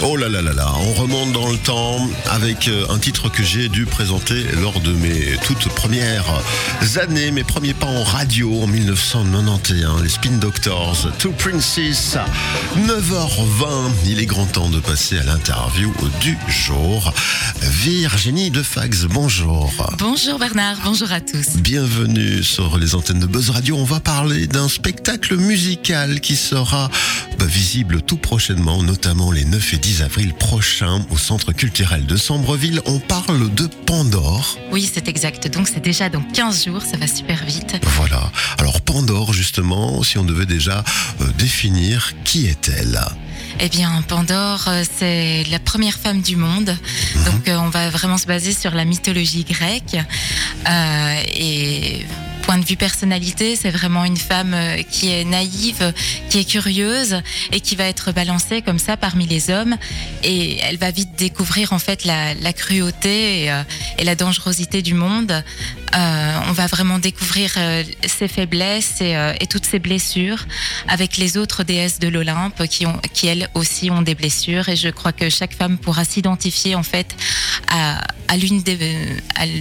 Oh là là là là, on remonte dans le temps avec euh, un titre que j'ai dû présenter lors de mes toutes premières années, mes premiers pas en radio en 1991, les Spin Doctors, Two Princes, 9h20, il est grand temps de passer à l'interview du jour. Virginie de Fax, bonjour. Bonjour Bernard, bonjour à tous. Bienvenue sur les antennes de Buzz Radio, on va parler d'un spectacle musical qui sera bah, visible tout prochainement, notamment les 9 et 10 avril prochains au Centre culturel de Sambreville. On parle de Pandore. Oui, c'est exact. Donc c'est déjà dans 15 jours, ça va super vite. Voilà. Alors Pandore, justement, si on devait déjà euh, définir qui est-elle? Eh bien, Pandore, euh, c'est la première femme du monde. Mhm. Donc, euh, on va vraiment se baser sur la mythologie grecque. Euh, et point de vue personnalité, c'est vraiment une femme euh, qui est naïve, qui est curieuse et qui va être balancée comme ça parmi les hommes. Et elle va vite découvrir en fait la, cruauté et, euh, et la dangerosité du monde. Euh, on va vraiment découvrir euh, ses faiblesses et, toutes ses blessures avec les autres déesses de l'Olympe qui, elles aussi ont des blessures. Et je crois que chaque femme pourra s'identifier en fait à, des,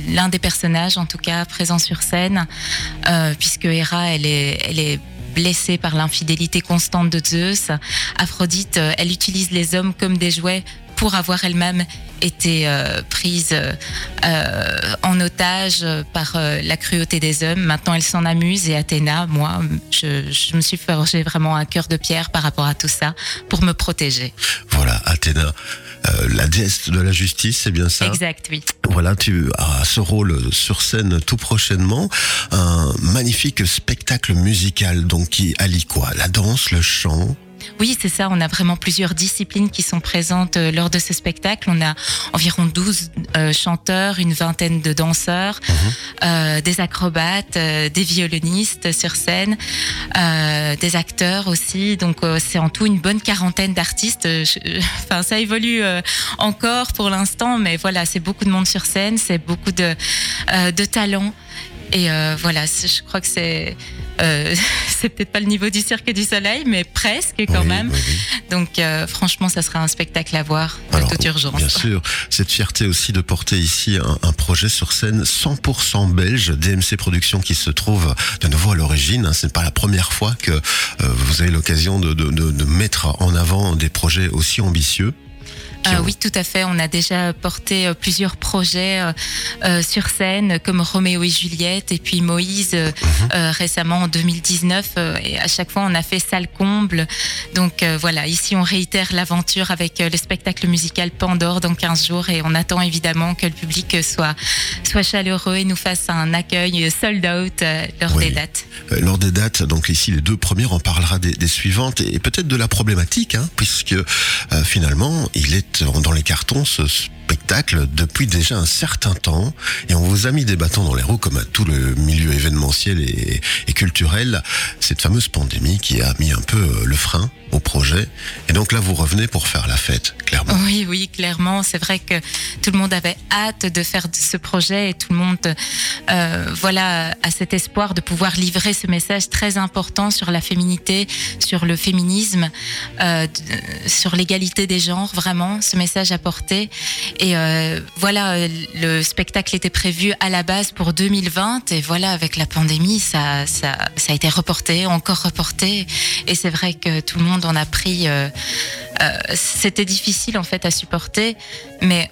l'un des personnages en tout cas présents sur scène, puisque est, elle est blessée par l'infidélité constante de Zeus. Aphrodite, euh, elle utilise les hommes comme des jouets pour avoir elle-même été euh, prise euh, en otage par la cruauté des hommes. Maintenant, elle s'en amuse et Athéna, moi, je, je me suis forgé vraiment un cœur de pierre par rapport à tout ça pour me protéger. Voilà, Athéna, euh, la déesse de la justice, c'est bien ça Exact, oui. Voilà, tu as ce rôle sur scène tout prochainement. Un magnifique spectacle musical, donc qui allie quoi? La danse, le chant Oui, c'est ça. On a vraiment plusieurs disciplines qui sont présentes euh, lors de ce spectacle. On a environ 12 euh, chanteurs, une vingtaine de danseurs, euh, des acrobates, euh, des violonistes sur scène, des acteurs aussi. Donc c'est en tout une bonne quarantaine d'artistes. Enfin, ça évolue encore pour l'instant, mais voilà, c'est beaucoup de monde sur scène, c'est beaucoup de, de talent. Et voilà, je crois que c'est euh, c'est peut-être pas le niveau du Cirque du Soleil, mais presque quand Oui, même. oui, oui. Donc euh, franchement, ça sera un spectacle à voir de Alors, toute urgence. Bien sûr, cette fierté aussi de porter ici un, un projet sur scène 100% belge, DMC Productions qui se trouve de nouveau à l'origine. hein. Ce n'est pas la première fois que euh, vous avez l'occasion de, de- de- de mettre en avant des projets aussi ambitieux. Euh, oui, tout à fait. On a déjà porté euh, plusieurs projets euh, sur scène, comme Roméo et Juliette, et puis Moïse Mhm. récemment en 2019. euh, et à chaque fois, on a fait salle comble. Donc voilà, ici, on réitère l'aventure avec le spectacle musical Pandore dans 15 jours, et on attend évidemment que le public soit soit chaleureux et nous fasse un accueil sold out lors Oui. des dates. Lors des dates, donc ici les deux premières, on parlera des, des suivantes et, et peut-être de la problématique, hein, puisque finalement il est dans les cartons ce spectacle depuis déjà un certain temps et on vous a mis des bâtons dans les roues comme à tout le milieu événementiel et, culturel, cette fameuse pandémie qui a mis un peu euh, le frein au projet et donc là vous revenez pour faire la fête, clairement. Oui, oui, clairement. C'est vrai que tout le monde avait hâte de faire ce projet et tout le monde, euh, voilà, a cet espoir de pouvoir livrer ce message très important sur la féminité, sur le féminisme, euh, sur l'égalité des genres, vraiment, ce message porter. Et euh, voilà, euh, le spectacle était prévu à la base pour 2020 et voilà, avec la pandémie, ça, ça, ça a été reporté, encore reporté. Et c'est vrai que tout le monde en a pris. euh, c'était difficile en fait à supporter, mais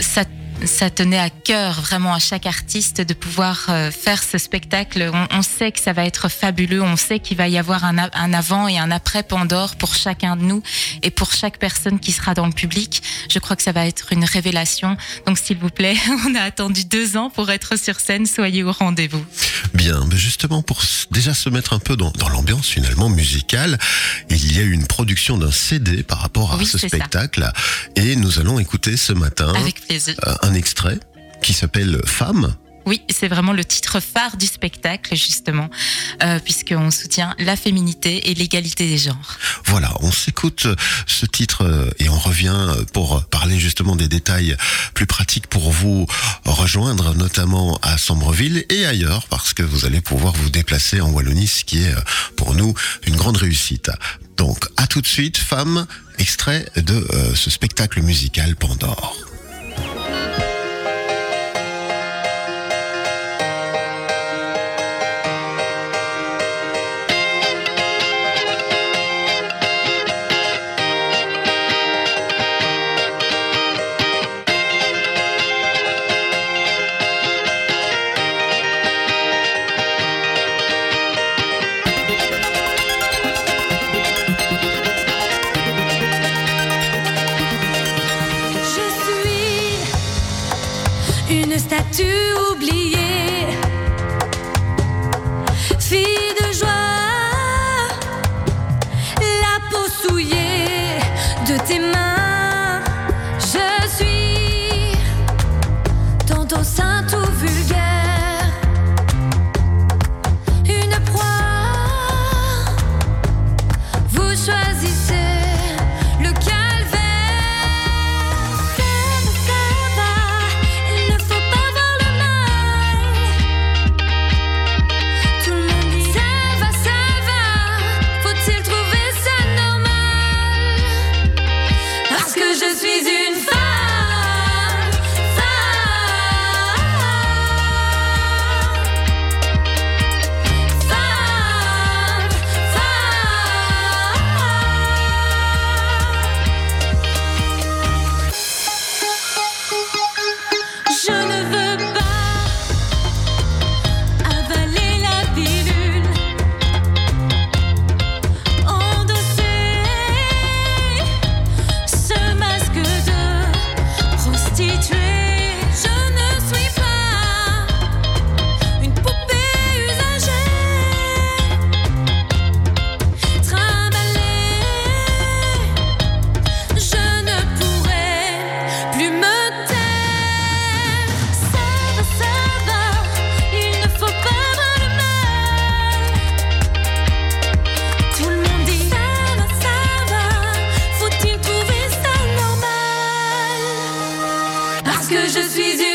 ça, ça tenait à cœur vraiment à chaque artiste de pouvoir euh, faire ce spectacle. On, on sait que ça va être fabuleux, on sait qu'il va y avoir un, un avant et un après Pandore pour chacun de nous et pour chaque personne qui sera dans le public. Je crois que ça va être une révélation. Donc s'il vous plaît, on a attendu deux ans pour être sur scène, soyez au rendez-vous. Bien, mais justement pour déjà se mettre un peu dans, dans l'ambiance finalement musicale, il y a eu une production d'un CD par rapport à Oui, ce ça. spectacle et nous allons écouter ce matin Avec plaisir. euh, un extrait qui s'appelle Femme. Oui, c'est vraiment le titre phare du spectacle, justement, euh, puisqu'on soutient la féminité et l'égalité des genres. Voilà, on s'écoute ce titre euh, et on revient pour parler justement des détails plus pratiques pour vous rejoindre, notamment à Sombreville et ailleurs, parce que vous allez pouvoir vous déplacer en Wallonie, ce qui est pour nous une grande réussite. Donc, à tout de suite, femme, extrait de euh, ce spectacle musical Pandore. Une statue oubliée. Que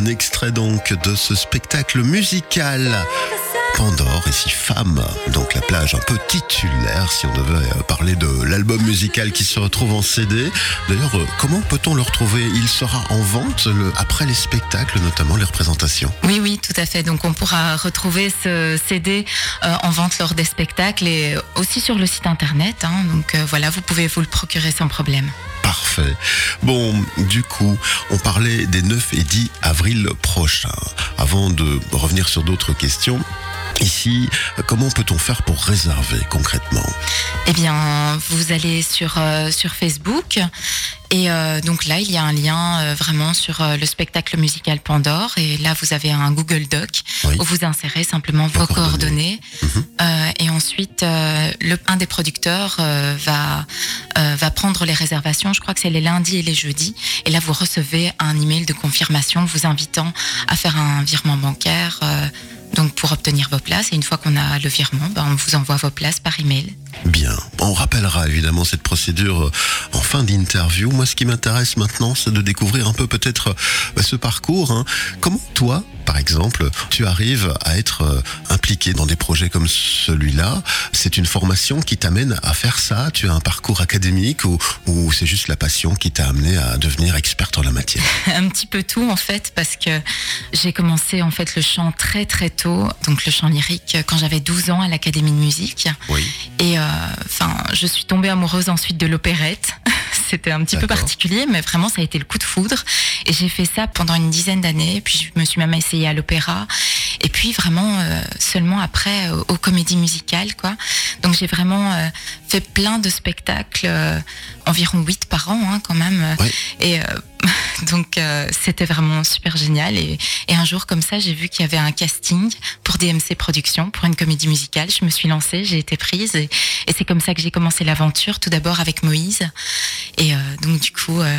un extrait donc de ce spectacle musical Pandore, ici femme, donc la plage un peu titulaire si on devait euh, parler de l'album musical qui se retrouve en CD. D'ailleurs, euh, comment peut-on le retrouver? Il sera en vente après les spectacles, notamment les représentations. Oui, oui, tout à fait. Donc on pourra retrouver ce CD euh, en vente lors des spectacles et aussi sur le site internet. hein. Donc voilà, vous pouvez vous le procurer sans problème. Parfait. Bon, du coup, on parlait des 9 et 10 avril prochains. Avant de revenir sur d'autres questions, ici, comment peut-on faire pour réserver concrètement Eh bien, vous allez sur, euh, sur Facebook et euh, donc là, il y a un lien euh, vraiment sur euh, le spectacle musical Pandore et là, vous avez un Google Doc Oui. où vous insérez simplement vos, coordonnées. coordonnées, Euh, et ensuite, le, un des producteurs va, va prendre les réservations. Je crois que c'est les lundis et les jeudis. Et là, vous recevez un email de confirmation vous invitant à faire un virement bancaire. Donc pour obtenir vos places et une fois qu'on a le virement, ben, on vous envoie vos places par email. Bien, on rappellera évidemment cette procédure euh, en fin d'interview. Moi, ce qui m'intéresse maintenant, c'est de découvrir un peu peut-être euh, bah, ce parcours. hein. Comment toi, par exemple, tu arrives à être euh, impliqué dans des projets comme celui-là? C'est une formation qui t'amène à faire ça? Tu as un parcours académique ou, ou c'est juste la passion qui t'a amené à devenir experte en la matière? Un petit peu tout en fait parce que j'ai commencé en fait le chant très très donc le chant lyrique quand j'avais 12 ans à l'académie de musique Oui. et euh, enfin je suis tombée amoureuse ensuite de l'opérette c'était un petit peu particulier, mais vraiment ça a été le coup de foudre. Et j'ai fait ça pendant une dizaine d'années. Puis je me suis même essayée à l'opéra. Et puis vraiment euh, seulement après euh, aux comédies musicales, quoi. Donc j'ai vraiment euh, fait plein de spectacles, euh, environ 8 par an, hein, quand même. Ouais. Et donc euh, c'était vraiment super génial. Et, et un jour comme ça, j'ai vu qu'il y avait un casting pour DMC Productions pour une comédie musicale. Je me suis lancée, j'ai été prise et, et c'est comme ça que j'ai commencé l'aventure. Tout d'abord avec Moïse. Et euh, donc du coup, euh,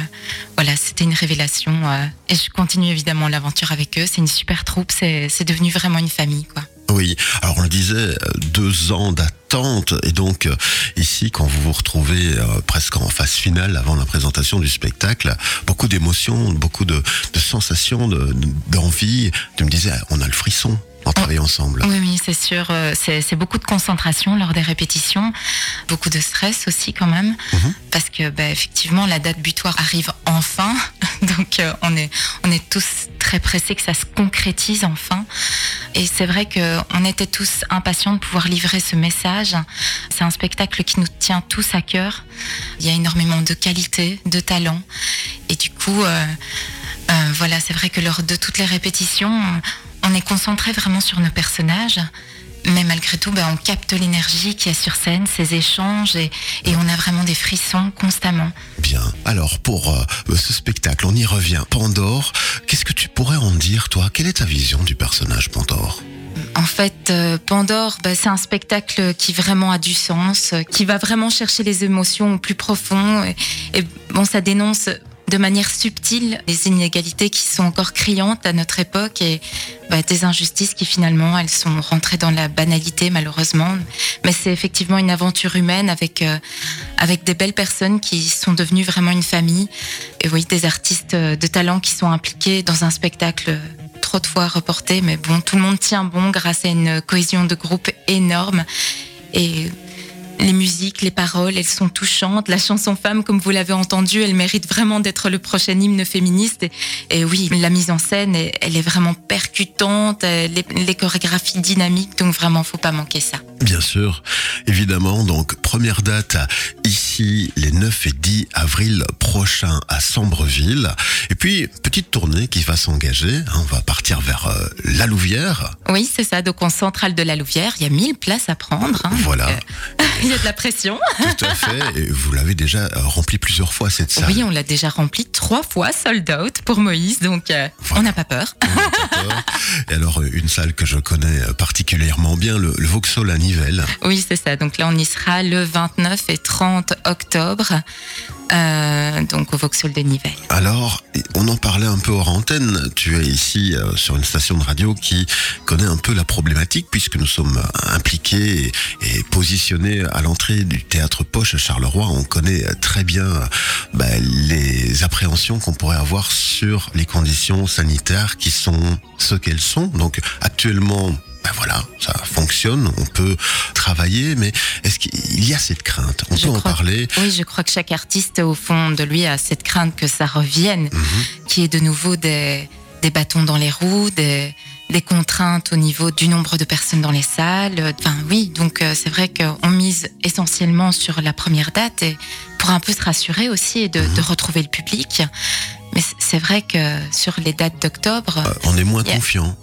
voilà, c'était une révélation. euh, et je continue évidemment l'aventure avec eux. C'est une super troupe. C'est devenu vraiment une famille, quoi. Oui, alors on le disait, deux ans d'attente, et donc ici, quand vous vous retrouvez presque en phase finale avant la présentation du spectacle, beaucoup d'émotions, beaucoup de, de sensations, de- d'envie. Tu me disais, on a le frisson en travaillant ensemble. Oui, oui, c'est sûr. euh, C'est beaucoup de concentration lors des répétitions, beaucoup de stress aussi quand même, Mhm. parce que bah, effectivement la date butoir arrive enfin, donc euh, on est on est tous très pressés que ça se concrétise enfin. Et c'est vrai que on était tous impatients de pouvoir livrer ce message. C'est un spectacle qui nous tient tous à cœur. Il y a énormément de qualité, de talent, et du coup. euh, euh, voilà, c'est vrai que lors de toutes les répétitions, on est concentré vraiment sur nos personnages. Mais malgré tout, ben, on capte l'énergie qu'il y a sur scène, ces échanges, et, et on a vraiment des frissons constamment. Bien. Alors pour euh, ce spectacle, on y revient. Pandore, qu'est-ce que tu pourrais en dire, toi? Quelle est ta vision du personnage Pandore? En fait, euh, Pandore, ben, c'est un spectacle qui vraiment a du sens, euh, qui va vraiment chercher les émotions au plus profond. Et, et bon, ça dénonce de manière subtile les inégalités qui sont encore criantes à notre époque et bah, des injustices qui finalement elles sont rentrées dans la banalité malheureusement. Mais c'est effectivement une aventure humaine avec euh, avec des belles personnes qui sont devenues vraiment une famille et oui des artistes euh, de talent qui sont impliqués dans un spectacle trop de fois reporté, mais bon, tout le monde tient bon grâce à une cohésion de groupe énorme. Et les musiques, les paroles, elles sont touchantes. La chanson femme, comme vous l'avez entendu, elle mérite vraiment d'être le prochain hymne féministe. Et, oui, la mise en scène, elle, est vraiment percutante, euh, les, les chorégraphies dynamiques, donc vraiment, faut pas manquer ça. Bien sûr, évidemment. Donc, première date ici, les 9 et 10 avril prochains à Sambreville. Et puis, petite tournée qui va s'engager. hein, On va partir vers euh, la Louvière. Oui, c'est ça. Donc, en centrale de la Louvière, il y a 1000 places à prendre. hein. Voilà. Euh, il y a de la pression. Tout à fait. Et vous l'avez déjà euh, rempli plusieurs fois, cette salle. Oui, on l'a déjà rempli trois fois, sold out pour Moïse. Donc, euh, on n'a pas peur. D'accord. Et alors, une salle que je connais particulièrement bien, le, le Vauxhall à Nivelles. Oui, c'est ça. Donc là, on y sera le 29 et 30 octobre, euh, donc au Vauxhall de Nivelles. Alors, on en parlait un peu hors antenne. Tu es ici euh, sur une station de radio qui connaît un peu la problématique puisque nous sommes impliqués et, positionnés à l'entrée du théâtre Poche à Charleroi. On connaît très bien bah, les appréhensions qu'on pourrait avoir sur les conditions sanitaires qui sont ce qu'elles sont. Donc, actuellement, ben voilà, ça fonctionne, on peut travailler, mais est-ce qu'il y a cette crainte? On Je peut en parler. Oui, je crois que chaque artiste, au fond de lui, a cette crainte que ça revienne, Mhm. qu'il y ait de nouveau des, des bâtons dans les roues, des, des contraintes au niveau du nombre de personnes dans les salles. Enfin, oui, donc euh, c'est vrai qu'on mise essentiellement sur la première date et pour un peu se rassurer aussi et de, Mhm. de retrouver le public. Mais c'est vrai que sur les dates d'octobre, Euh, on est moins a- confiant.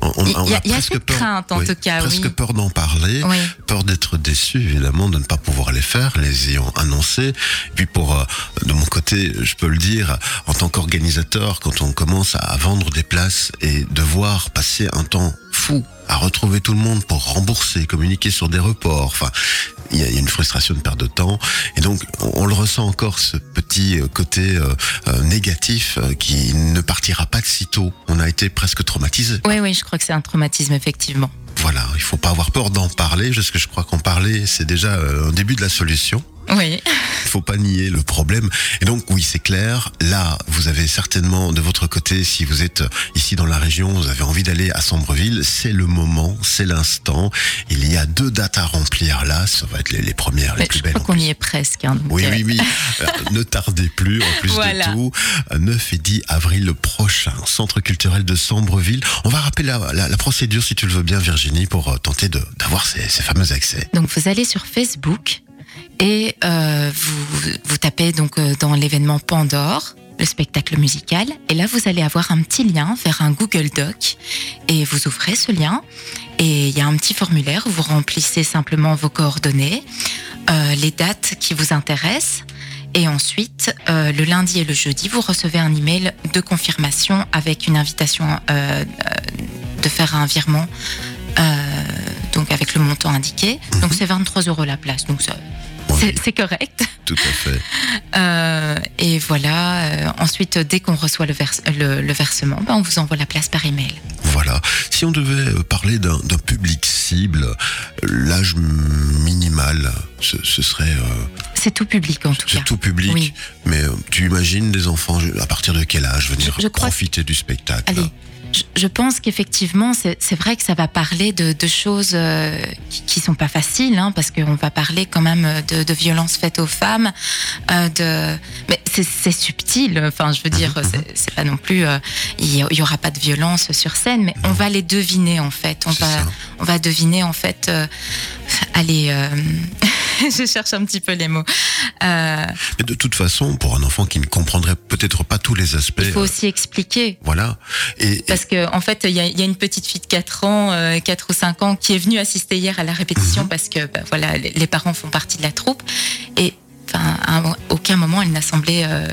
On, on- Il y a- y cette peur, crainte, en oui, tout cas, presque oui. peur d'en parler, oui. peur d'être déçu évidemment de ne pas pouvoir les faire, les ayant annoncés. Puis pour euh, de mon côté, je peux le dire, en tant qu'organisateur, quand on commence à, à vendre des places et devoir passer un temps fou à retrouver tout le monde pour rembourser, communiquer sur des reports, enfin, il y, a une frustration de perte de temps. Et donc, on, le ressent encore, ce petit euh, côté euh, euh, négatif qui ne partira pas de sitôt. On a été presque traumatisé. Oui, oui, je crois que c'est un traumatisme, effectivement. Voilà, il faut pas avoir peur d'en parler, parce que je crois qu'en parler, c'est déjà un début de la solution. Oui. Il faut pas nier le problème. Et donc, oui, c'est clair. Là, vous avez certainement de votre côté, si vous êtes ici dans la région, vous avez envie d'aller à Sambreville, c'est le moment, c'est l'instant. Il y a deux dates à remplir là. Ça va être les, les premières, les Mais plus je belles. crois en qu'on y est presque. hein, donc, Oui, euh, oui, oui. Euh, ne tardez plus, en plus Voilà. de tout. Euh, 9 et 10 avril prochain, Centre culturel de Sambreville. On va rappeler la, la- la procédure, si tu le veux bien, Virginie, pour euh, tenter d'avoir ces, ces fameux accès. Donc vous allez sur Facebook Et euh, vous, vous tapez donc euh, dans l'événement Pandore, le spectacle musical. Et là, vous allez avoir un petit lien vers un Google Doc. Et vous ouvrez ce lien. Et il y a un petit formulaire où vous remplissez simplement vos coordonnées, euh, les dates qui vous intéressent. Et ensuite, euh, le lundi et le jeudi, vous recevez un email de confirmation avec une invitation euh, de faire un virement, euh, donc avec le montant indiqué. Donc c'est 23 euros la place. Donc ça- Oui, c'est correct. tout à fait. Euh, et voilà. euh, ensuite, dès qu'on reçoit le, le- le versement, ben, on vous envoie la place par email. Voilà. Si on devait euh, parler d'un public cible, euh, l'âge minimal, ce, ce serait euh, C'est tout public en tout cas. c'est tout public. Oui. Mais euh, tu imagines des enfants à partir de quel âge venir Je- je crois profiter du spectacle? Allez, je, je pense qu'effectivement, c'est vrai que ça va parler de, de choses euh, qui, qui sont pas faciles, hein, parce qu'on va parler quand même de, de violences faites aux femmes, euh, de, mais c'est subtil. Enfin, je veux dire, c'est- pas non plus, euh, il y, il y aura pas de violence sur scène, mais on va les deviner en fait. On va, ça. on va deviner en fait. euh, allez, euh, je cherche un petit peu les mots. Euh, Mais de toute façon, pour un enfant qui ne comprendrait peut-être pas tous les aspects, il faut euh, aussi expliquer. voilà. Et, et- Parce que en fait, il y a, il y a une petite fille de 4 ans, euh, 4 ou 5 ans, qui est venue assister hier à la répétition Mhm. parce que bah, voilà, les, parents font partie de la troupe et à un- aucun moment elle n'a semblé euh,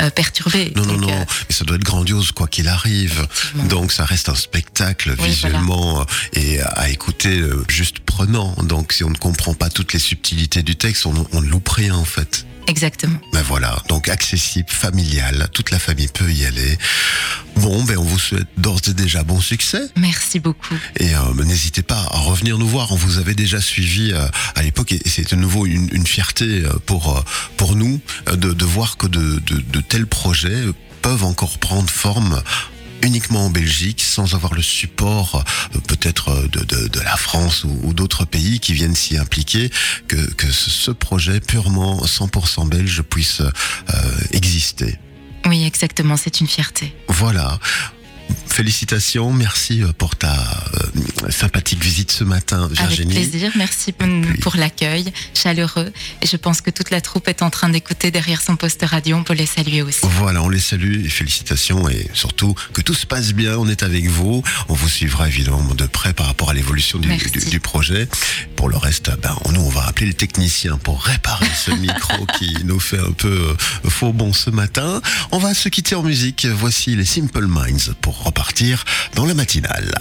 euh, perturbée. non, non, non, euh, mais ça doit être grandiose quoi qu'il arrive. Donc ça reste un spectacle Oui, visuellement euh, et à écouter euh, juste prenant. Donc si on ne comprend pas toutes les subtilités du texte, on, on ne loupe rien en fait. Exactement. Ben voilà, donc accessible, familial, toute la famille peut y aller. Bon, ben on vous souhaite d'ores et déjà bon succès Merci beaucoup. et euh, ben, n'hésitez pas à revenir nous voir. On vous avait déjà suivi euh, à l'époque et c'est de nouveau une, une fierté euh, pour pour nous de, de voir que de, de, de tels projets peuvent encore prendre forme uniquement en Belgique sans avoir le support euh, peut-être euh, de, de, de la France ou, ou d'autres pays qui viennent s'y impliquer que, que ce, ce projet purement 100% belge puisse euh, exister. Oui, exactement. C'est une fierté. Voilà. Félicitations, merci euh, pour ta euh, sympathique visite ce matin, Avec Virginie. plaisir. Merci pour, pour l'accueil chaleureux. Et je pense que toute la troupe est en train d'écouter derrière son poste radio. On peut les saluer aussi. Voilà, on les salue et félicitations et surtout que tout se passe bien, on est avec vous. On vous suivra évidemment de près par rapport à l'évolution du, du- du projet. Pour le reste, ben, nous, on va appeler le technicien pour réparer ce micro qui nous fait un peu euh, faux bon ce matin. On va se quitter en musique. Voici les Simple Minds repartir dans la matinale.